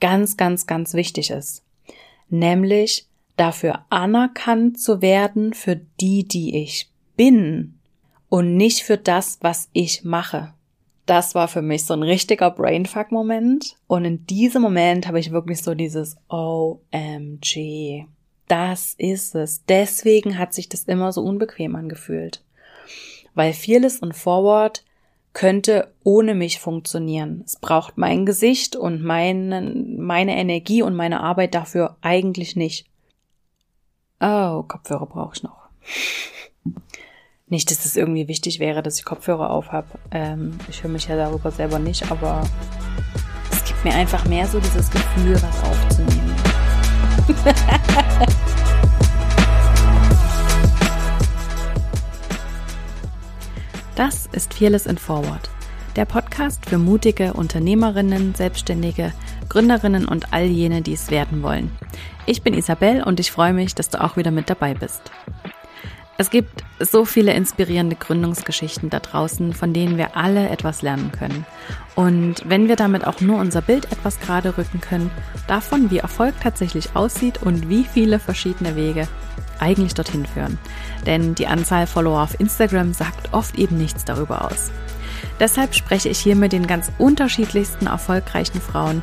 ganz, ganz, ganz wichtig ist. Nämlich dafür anerkannt zu werden für die, die ich bin und nicht für das, was ich mache. Das war für mich so ein richtiger Brainfuck-Moment. Und in diesem Moment habe ich wirklich so dieses OMG. Das ist es. Deswegen hat sich das immer so unbequem angefühlt. Weil Fearless und Forward könnte ohne mich funktionieren. Es braucht mein Gesicht und meine, meine Energie und meine Arbeit dafür eigentlich nicht. Oh, Kopfhörer brauche ich noch. Nicht, dass es irgendwie wichtig wäre, dass ich Kopfhörer auf habe. Ähm, ich höre mich ja darüber selber nicht, aber es gibt mir einfach mehr so dieses Gefühl, was aufzunehmen. Das ist Fearless in Forward, der Podcast für mutige Unternehmerinnen, Selbstständige, Gründerinnen und all jene, die es werden wollen. Ich bin Isabel und ich freue mich, dass du auch wieder mit dabei bist. Es gibt so viele inspirierende Gründungsgeschichten da draußen, von denen wir alle etwas lernen können. Und wenn wir damit auch nur unser Bild etwas gerade rücken können, davon, wie Erfolg tatsächlich aussieht und wie viele verschiedene Wege eigentlich dorthin führen. Denn die Anzahl Follower auf Instagram sagt oft eben nichts darüber aus. Deshalb spreche ich hier mit den ganz unterschiedlichsten erfolgreichen Frauen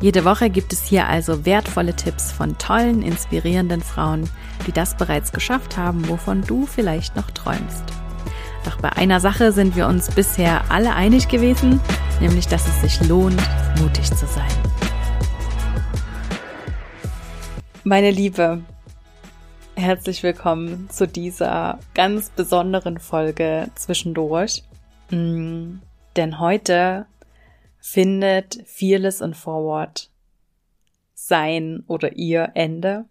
Jede Woche gibt es hier also wertvolle Tipps von tollen, inspirierenden Frauen, die das bereits geschafft haben, wovon du vielleicht noch träumst. Doch bei einer Sache sind wir uns bisher alle einig gewesen, nämlich dass es sich lohnt, mutig zu sein. Meine Liebe, herzlich willkommen zu dieser ganz besonderen Folge zwischendurch. Mm, denn heute findet Fearless and Forward sein oder ihr Ende.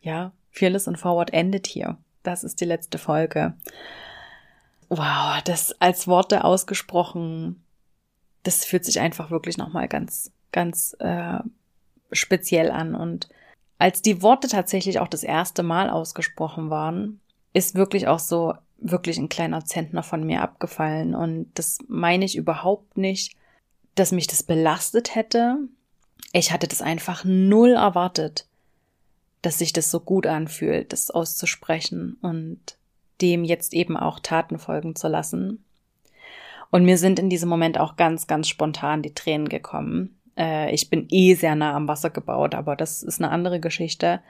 Ja, Fearless and Forward endet hier. Das ist die letzte Folge. Wow, das als Worte ausgesprochen, das fühlt sich einfach wirklich nochmal ganz, ganz äh, speziell an und als die Worte tatsächlich auch das erste Mal ausgesprochen waren, ist wirklich auch so wirklich ein kleiner Zentner von mir abgefallen. Und das meine ich überhaupt nicht, dass mich das belastet hätte. Ich hatte das einfach null erwartet, dass sich das so gut anfühlt, das auszusprechen und dem jetzt eben auch Taten folgen zu lassen. Und mir sind in diesem Moment auch ganz, ganz spontan die Tränen gekommen. Äh, ich bin eh sehr nah am Wasser gebaut, aber das ist eine andere Geschichte.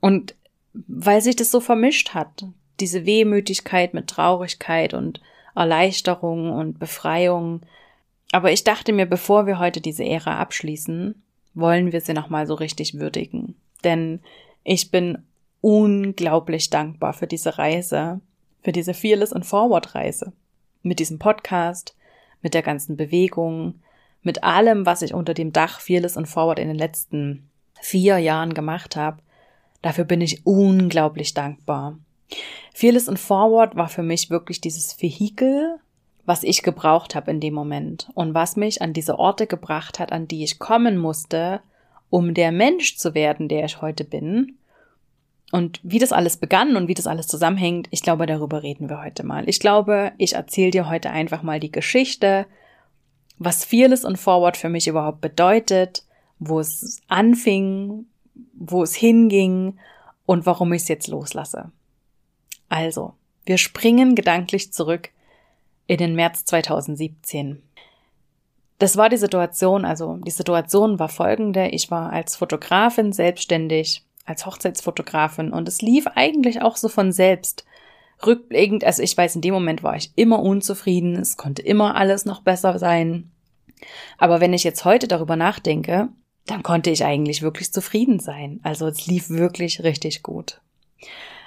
Und weil sich das so vermischt hat, diese Wehmütigkeit mit Traurigkeit und Erleichterung und Befreiung. Aber ich dachte mir, bevor wir heute diese Ära abschließen, wollen wir sie nochmal so richtig würdigen. Denn ich bin unglaublich dankbar für diese Reise, für diese Fearless and Forward Reise. Mit diesem Podcast, mit der ganzen Bewegung, mit allem, was ich unter dem Dach Fearless und Forward in den letzten vier Jahren gemacht habe, dafür bin ich unglaublich dankbar. Fearless und Forward war für mich wirklich dieses Vehikel, was ich gebraucht habe in dem Moment und was mich an diese Orte gebracht hat, an die ich kommen musste, um der Mensch zu werden, der ich heute bin. Und wie das alles begann und wie das alles zusammenhängt, ich glaube, darüber reden wir heute mal. Ich glaube, ich erzähle dir heute einfach mal die Geschichte was Fearless und Forward für mich überhaupt bedeutet, wo es anfing, wo es hinging und warum ich es jetzt loslasse. Also, wir springen gedanklich zurück in den März 2017. Das war die Situation, also die Situation war folgende. Ich war als Fotografin selbstständig, als Hochzeitsfotografin und es lief eigentlich auch so von selbst. Rückblickend, also ich weiß, in dem Moment war ich immer unzufrieden, es konnte immer alles noch besser sein. Aber wenn ich jetzt heute darüber nachdenke, dann konnte ich eigentlich wirklich zufrieden sein. Also es lief wirklich richtig gut.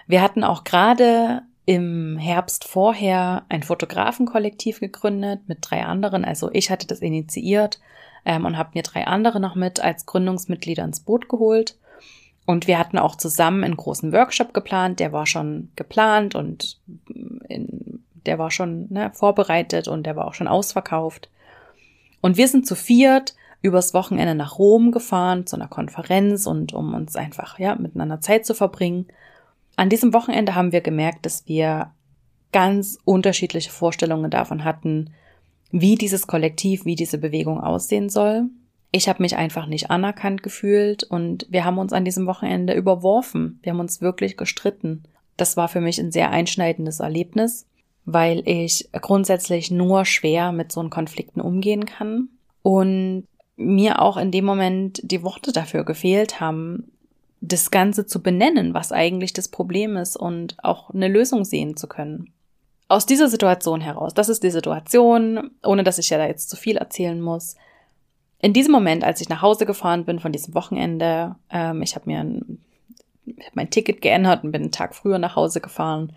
Wir hatten auch gerade im Herbst vorher ein Fotografenkollektiv gegründet mit drei anderen. Also ich hatte das initiiert ähm, und habe mir drei andere noch mit als Gründungsmitglieder ins Boot geholt. Und wir hatten auch zusammen einen großen Workshop geplant, der war schon geplant und in, der war schon ne, vorbereitet und der war auch schon ausverkauft. Und wir sind zu viert übers Wochenende nach Rom gefahren zu einer Konferenz und um uns einfach ja miteinander Zeit zu verbringen. An diesem Wochenende haben wir gemerkt, dass wir ganz unterschiedliche Vorstellungen davon hatten, wie dieses Kollektiv, wie diese Bewegung aussehen soll. Ich habe mich einfach nicht anerkannt gefühlt und wir haben uns an diesem Wochenende überworfen. Wir haben uns wirklich gestritten. Das war für mich ein sehr einschneidendes Erlebnis, weil ich grundsätzlich nur schwer mit so Konflikten umgehen kann und mir auch in dem Moment die Worte dafür gefehlt haben, das Ganze zu benennen, was eigentlich das Problem ist und auch eine Lösung sehen zu können aus dieser Situation heraus, das ist die Situation, ohne dass ich ja da jetzt zu viel erzählen muss. In diesem Moment, als ich nach Hause gefahren bin von diesem Wochenende, ähm, ich habe mir ein, ich hab mein Ticket geändert und bin einen Tag früher nach Hause gefahren,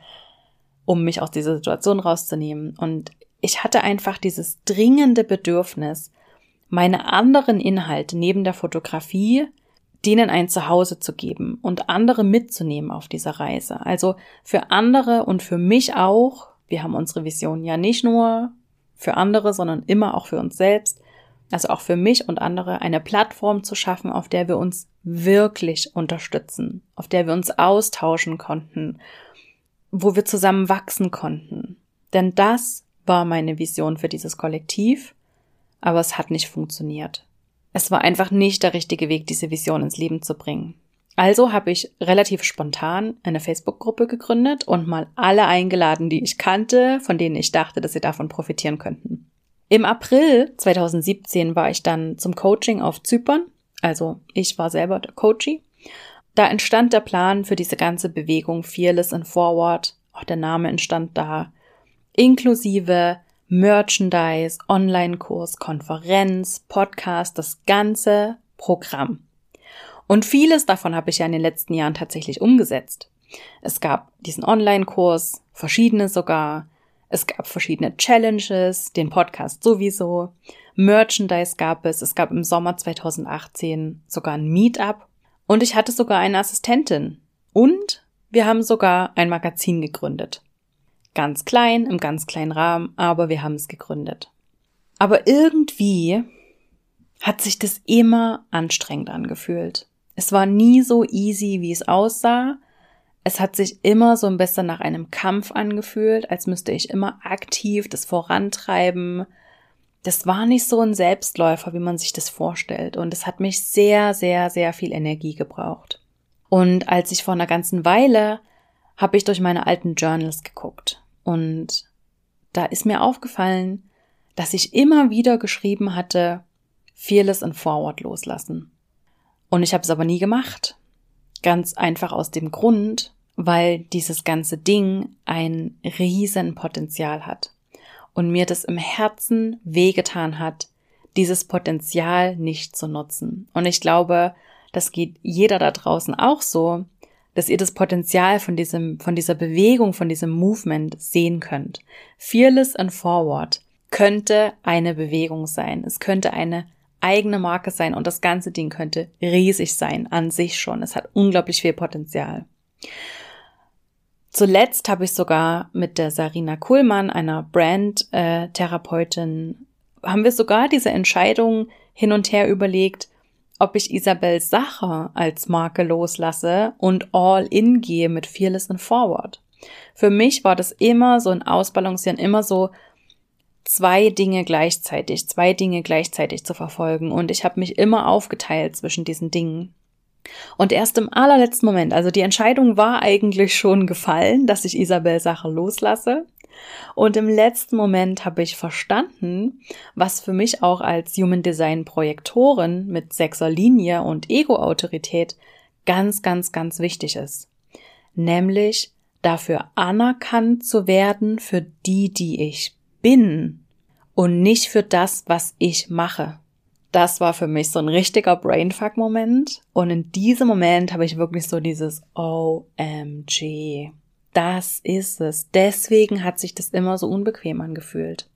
um mich aus dieser Situation rauszunehmen. Und ich hatte einfach dieses dringende Bedürfnis, meine anderen Inhalte neben der Fotografie denen ein Zuhause zu geben und andere mitzunehmen auf dieser Reise. Also für andere und für mich auch wir haben unsere Vision ja nicht nur für andere, sondern immer auch für uns selbst, also auch für mich und andere, eine Plattform zu schaffen, auf der wir uns wirklich unterstützen, auf der wir uns austauschen konnten, wo wir zusammen wachsen konnten. Denn das war meine Vision für dieses Kollektiv, aber es hat nicht funktioniert. Es war einfach nicht der richtige Weg, diese Vision ins Leben zu bringen. Also habe ich relativ spontan eine Facebook-Gruppe gegründet und mal alle eingeladen, die ich kannte, von denen ich dachte, dass sie davon profitieren könnten. Im April 2017 war ich dann zum Coaching auf Zypern. Also ich war selber der Coachie. Da entstand der Plan für diese ganze Bewegung Fearless and Forward. Auch der Name entstand da. Inklusive Merchandise, Online-Kurs, Konferenz, Podcast, das ganze Programm. Und vieles davon habe ich ja in den letzten Jahren tatsächlich umgesetzt. Es gab diesen Online-Kurs, verschiedene sogar. Es gab verschiedene Challenges, den Podcast sowieso. Merchandise gab es. Es gab im Sommer 2018 sogar ein Meetup. Und ich hatte sogar eine Assistentin. Und wir haben sogar ein Magazin gegründet. Ganz klein, im ganz kleinen Rahmen, aber wir haben es gegründet. Aber irgendwie hat sich das immer anstrengend angefühlt. Es war nie so easy, wie es aussah. Es hat sich immer so ein bisschen nach einem Kampf angefühlt, als müsste ich immer aktiv das vorantreiben. Das war nicht so ein Selbstläufer, wie man sich das vorstellt. Und es hat mich sehr, sehr, sehr viel Energie gebraucht. Und als ich vor einer ganzen Weile habe ich durch meine alten Journals geguckt. Und da ist mir aufgefallen, dass ich immer wieder geschrieben hatte, Fearless and Forward loslassen. Und ich habe es aber nie gemacht. Ganz einfach aus dem Grund, weil dieses ganze Ding ein riesen Potenzial hat und mir das im Herzen wehgetan hat, dieses Potenzial nicht zu nutzen. Und ich glaube, das geht jeder da draußen auch so, dass ihr das Potenzial von diesem, von dieser Bewegung, von diesem Movement sehen könnt. Fearless and Forward könnte eine Bewegung sein. Es könnte eine eigene Marke sein und das ganze Ding könnte riesig sein an sich schon. Es hat unglaublich viel Potenzial. Zuletzt habe ich sogar mit der Sarina Kuhlmann, einer Brand-Therapeutin, haben wir sogar diese Entscheidung hin und her überlegt, ob ich Isabel Sacher als Marke loslasse und all in gehe mit Fearless and Forward. Für mich war das immer so ein Ausbalancieren, immer so zwei Dinge gleichzeitig, zwei Dinge gleichzeitig zu verfolgen. Und ich habe mich immer aufgeteilt zwischen diesen Dingen. Und erst im allerletzten Moment, also die Entscheidung war eigentlich schon gefallen, dass ich Isabel Sache loslasse. Und im letzten Moment habe ich verstanden, was für mich auch als Human Design Projektorin mit sechser Linie und Ego-Autorität ganz, ganz, ganz wichtig ist. Nämlich dafür anerkannt zu werden für die, die ich bin und nicht für das, was ich mache. Das war für mich so ein richtiger Brainfuck-Moment. Und in diesem Moment habe ich wirklich so dieses OMG. Das ist es. Deswegen hat sich das immer so unbequem angefühlt.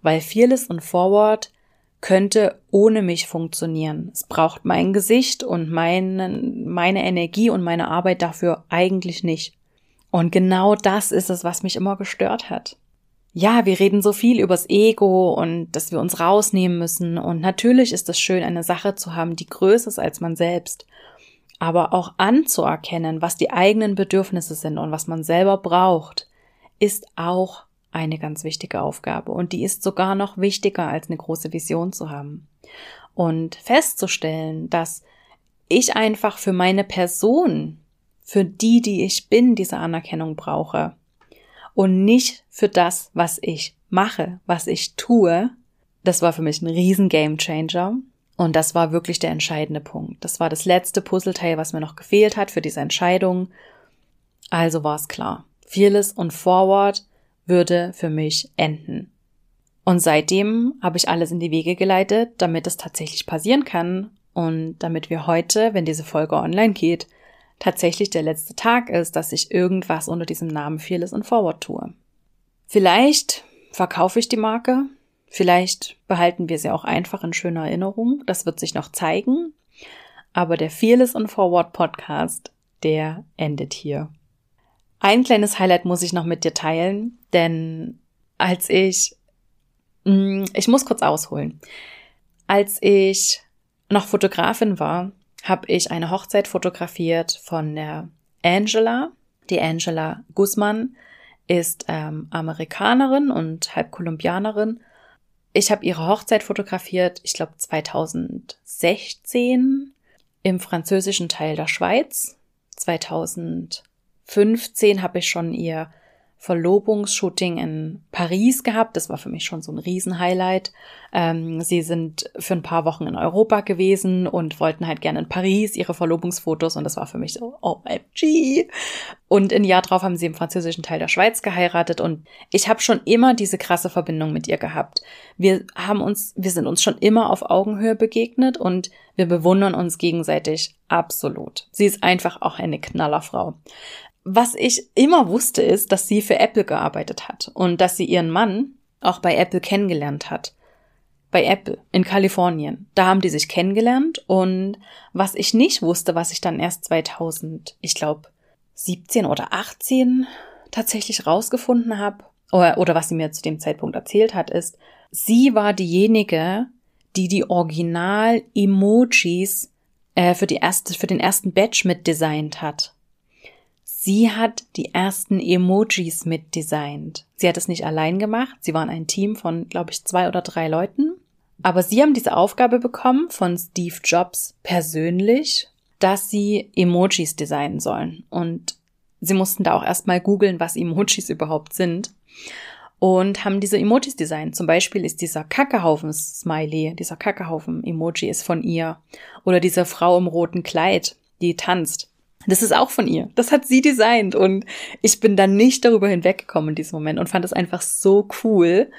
Weil Fearless und Forward könnte ohne mich funktionieren. Es braucht mein Gesicht und meine, meine Energie und meine Arbeit dafür eigentlich nicht. Und genau das ist es, was mich immer gestört hat. Ja, wir reden so viel übers Ego und dass wir uns rausnehmen müssen. Und natürlich ist es schön, eine Sache zu haben, die größer ist als man selbst. Aber auch anzuerkennen, was die eigenen Bedürfnisse sind und was man selber braucht, ist auch eine ganz wichtige Aufgabe. Und die ist sogar noch wichtiger, als eine große Vision zu haben. Und festzustellen, dass ich einfach für meine Person für die, die ich bin, diese Anerkennung brauche und nicht für das, was ich mache, was ich tue. Das war für mich ein riesen Game Changer und das war wirklich der entscheidende Punkt. Das war das letzte Puzzleteil, was mir noch gefehlt hat für diese Entscheidung. Also war es klar. Fearless und Forward würde für mich enden. Und seitdem habe ich alles in die Wege geleitet, damit es tatsächlich passieren kann und damit wir heute, wenn diese Folge online geht, tatsächlich der letzte Tag ist, dass ich irgendwas unter diesem Namen Fearless und Forward tue. Vielleicht verkaufe ich die Marke, vielleicht behalten wir sie auch einfach in schöner Erinnerung, das wird sich noch zeigen, aber der Fearless und Forward Podcast, der endet hier. Ein kleines Highlight muss ich noch mit dir teilen, denn als ich, mm, ich muss kurz ausholen, als ich noch Fotografin war, habe ich eine Hochzeit fotografiert von der Angela. Die Angela Guzman ist ähm, Amerikanerin und halb Kolumbianerin. Ich habe ihre Hochzeit fotografiert, ich glaube 2016 im französischen Teil der Schweiz. 2015 habe ich schon ihr Verlobungsshooting in Paris gehabt. Das war für mich schon so ein Riesenhighlight. Ähm, sie sind für ein paar Wochen in Europa gewesen und wollten halt gerne in Paris ihre Verlobungsfotos und das war für mich so OMG. Und ein Jahr drauf haben sie im französischen Teil der Schweiz geheiratet und ich habe schon immer diese krasse Verbindung mit ihr gehabt. Wir haben uns, wir sind uns schon immer auf Augenhöhe begegnet und wir bewundern uns gegenseitig absolut. Sie ist einfach auch eine Knallerfrau was ich immer wusste, ist, dass sie für Apple gearbeitet hat und dass sie ihren Mann auch bei Apple kennengelernt hat. Bei Apple in Kalifornien. Da haben die sich kennengelernt und was ich nicht wusste, was ich dann erst 2000, ich glaube 17 oder 18 tatsächlich rausgefunden habe oder, oder was sie mir zu dem Zeitpunkt erzählt hat, ist, sie war diejenige, die die Original-Emojis äh, für, die für den ersten Batch mitdesignt hat. Sie hat die ersten Emojis mitdesignt. Sie hat es nicht allein gemacht. Sie waren ein Team von, glaube ich, zwei oder drei Leuten. Aber sie haben diese Aufgabe bekommen von Steve Jobs persönlich, dass sie Emojis designen sollen. Und sie mussten da auch erstmal googeln, was Emojis überhaupt sind. Und haben diese Emojis designt. Zum Beispiel ist dieser Kackehaufen-Smiley, dieser Kackehaufen-Emoji ist von ihr. Oder diese Frau im roten Kleid, die tanzt. Das ist auch von ihr. Das hat sie designt und ich bin dann nicht darüber hinweggekommen in diesem Moment und fand es einfach so cool.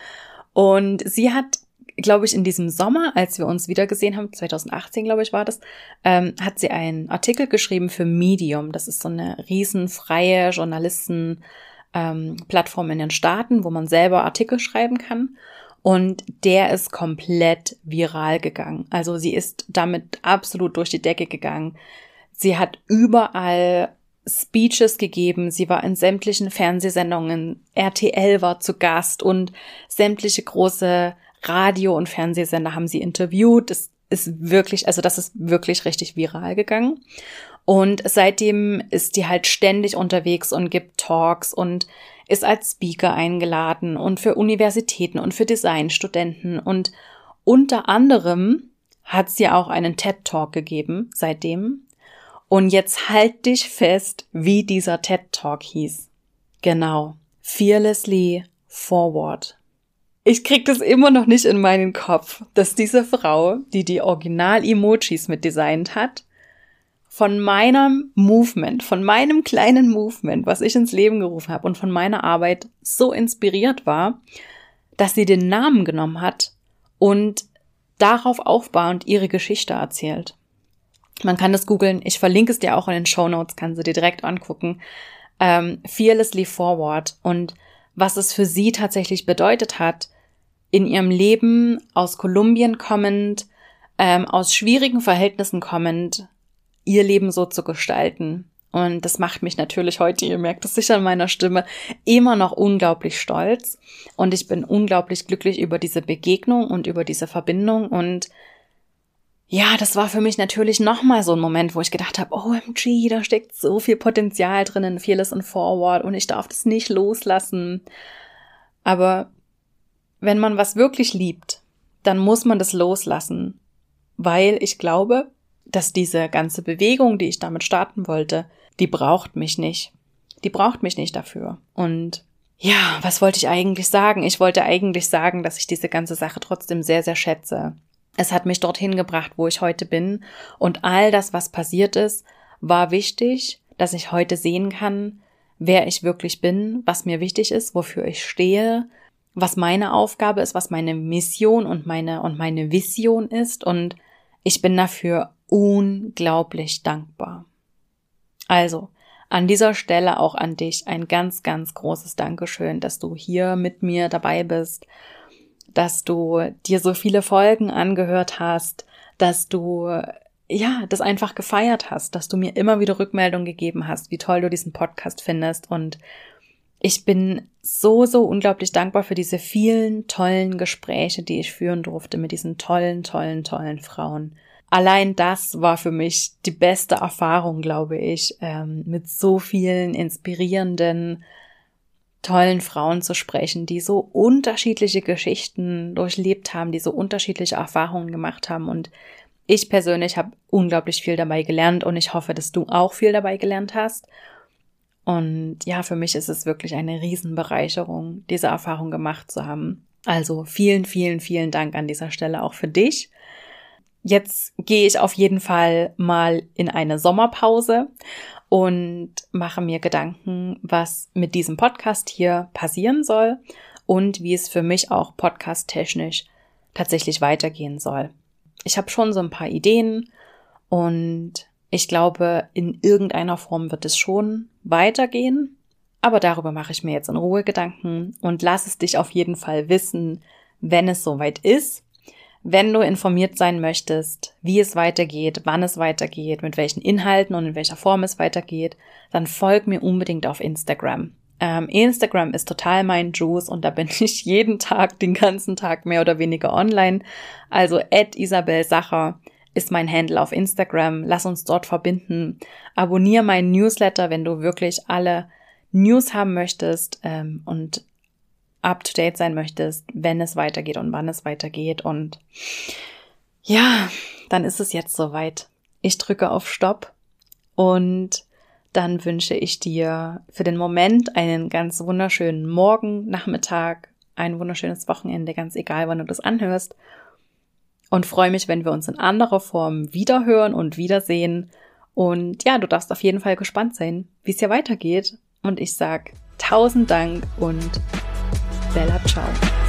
Und sie hat, glaube ich, in diesem Sommer, als wir uns wiedergesehen haben, 2018, glaube ich, war das, ähm, hat sie einen Artikel geschrieben für Medium. Das ist so eine riesenfreie Journalisten- ähm, Plattform in den Staaten, wo man selber Artikel schreiben kann. Und der ist komplett viral gegangen. Also sie ist damit absolut durch die Decke gegangen. Sie hat überall Speeches gegeben. Sie war in sämtlichen Fernsehsendungen. RTL war zu Gast und sämtliche große Radio- und Fernsehsender haben sie interviewt. Das ist wirklich, also das ist wirklich richtig viral gegangen. Und seitdem ist die halt ständig unterwegs und gibt Talks und ist als Speaker eingeladen und für Universitäten und für Designstudenten und unter anderem hat sie auch einen TED Talk gegeben seitdem und jetzt halt dich fest, wie dieser TED Talk hieß. Genau. Fearlessly Forward. Ich krieg das immer noch nicht in meinen Kopf, dass diese Frau, die die Original-Emojis mitdesignt hat, von meinem Movement, von meinem kleinen Movement, was ich ins Leben gerufen habe und von meiner Arbeit so inspiriert war, dass sie den Namen genommen hat und darauf aufbauend ihre Geschichte erzählt. Man kann das googeln. Ich verlinke es dir auch in den Show Notes, kannst du dir direkt angucken. Ähm, Fearlessly Forward und was es für sie tatsächlich bedeutet hat, in ihrem Leben aus Kolumbien kommend, ähm, aus schwierigen Verhältnissen kommend, ihr Leben so zu gestalten. Und das macht mich natürlich heute, ihr merkt es sicher an meiner Stimme, immer noch unglaublich stolz. Und ich bin unglaublich glücklich über diese Begegnung und über diese Verbindung. Und ja, das war für mich natürlich nochmal so ein Moment, wo ich gedacht habe, OMG, da steckt so viel Potenzial drin in Fearless and Forward und ich darf das nicht loslassen. Aber wenn man was wirklich liebt, dann muss man das loslassen, weil ich glaube, dass diese ganze Bewegung, die ich damit starten wollte, die braucht mich nicht. Die braucht mich nicht dafür. Und ja, was wollte ich eigentlich sagen? Ich wollte eigentlich sagen, dass ich diese ganze Sache trotzdem sehr, sehr schätze. Es hat mich dorthin gebracht, wo ich heute bin. Und all das, was passiert ist, war wichtig, dass ich heute sehen kann, wer ich wirklich bin, was mir wichtig ist, wofür ich stehe, was meine Aufgabe ist, was meine Mission und meine, und meine Vision ist. Und ich bin dafür unglaublich dankbar. Also, an dieser Stelle auch an dich ein ganz, ganz großes Dankeschön, dass du hier mit mir dabei bist, dass du dir so viele Folgen angehört hast, dass du ja, das einfach gefeiert hast, dass du mir immer wieder Rückmeldung gegeben hast, wie toll du diesen Podcast findest. Und ich bin so, so unglaublich dankbar für diese vielen tollen Gespräche, die ich führen durfte mit diesen tollen, tollen, tollen Frauen. Allein das war für mich die beste Erfahrung, glaube ich, ähm, mit so vielen inspirierenden, tollen Frauen zu sprechen, die so unterschiedliche Geschichten durchlebt haben, die so unterschiedliche Erfahrungen gemacht haben. Und ich persönlich habe unglaublich viel dabei gelernt und ich hoffe, dass du auch viel dabei gelernt hast. Und ja, für mich ist es wirklich eine Riesenbereicherung, diese Erfahrung gemacht zu haben. Also vielen, vielen, vielen Dank an dieser Stelle auch für dich. Jetzt gehe ich auf jeden Fall mal in eine Sommerpause und mache mir Gedanken, was mit diesem Podcast hier passieren soll und wie es für mich auch podcast-technisch tatsächlich weitergehen soll. Ich habe schon so ein paar Ideen und ich glaube, in irgendeiner Form wird es schon weitergehen. Aber darüber mache ich mir jetzt in Ruhe Gedanken und lass es dich auf jeden Fall wissen, wenn es soweit ist. Wenn du informiert sein möchtest, wie es weitergeht, wann es weitergeht, mit welchen Inhalten und in welcher Form es weitergeht, dann folg mir unbedingt auf Instagram. Ähm, Instagram ist total mein Juice und da bin ich jeden Tag, den ganzen Tag mehr oder weniger online. Also Ed Isabel Sacher ist mein Handle auf Instagram. Lass uns dort verbinden. Abonnier meinen Newsletter, wenn du wirklich alle News haben möchtest ähm, und up-to-date sein möchtest, wenn es weitergeht und wann es weitergeht. Und ja, dann ist es jetzt soweit. Ich drücke auf Stopp und dann wünsche ich dir für den Moment einen ganz wunderschönen Morgen, Nachmittag, ein wunderschönes Wochenende, ganz egal, wann du das anhörst. Und freue mich, wenn wir uns in anderer Form wiederhören und wiedersehen. Und ja, du darfst auf jeden Fall gespannt sein, wie es hier weitergeht. Und ich sag tausend Dank und Bella ciao.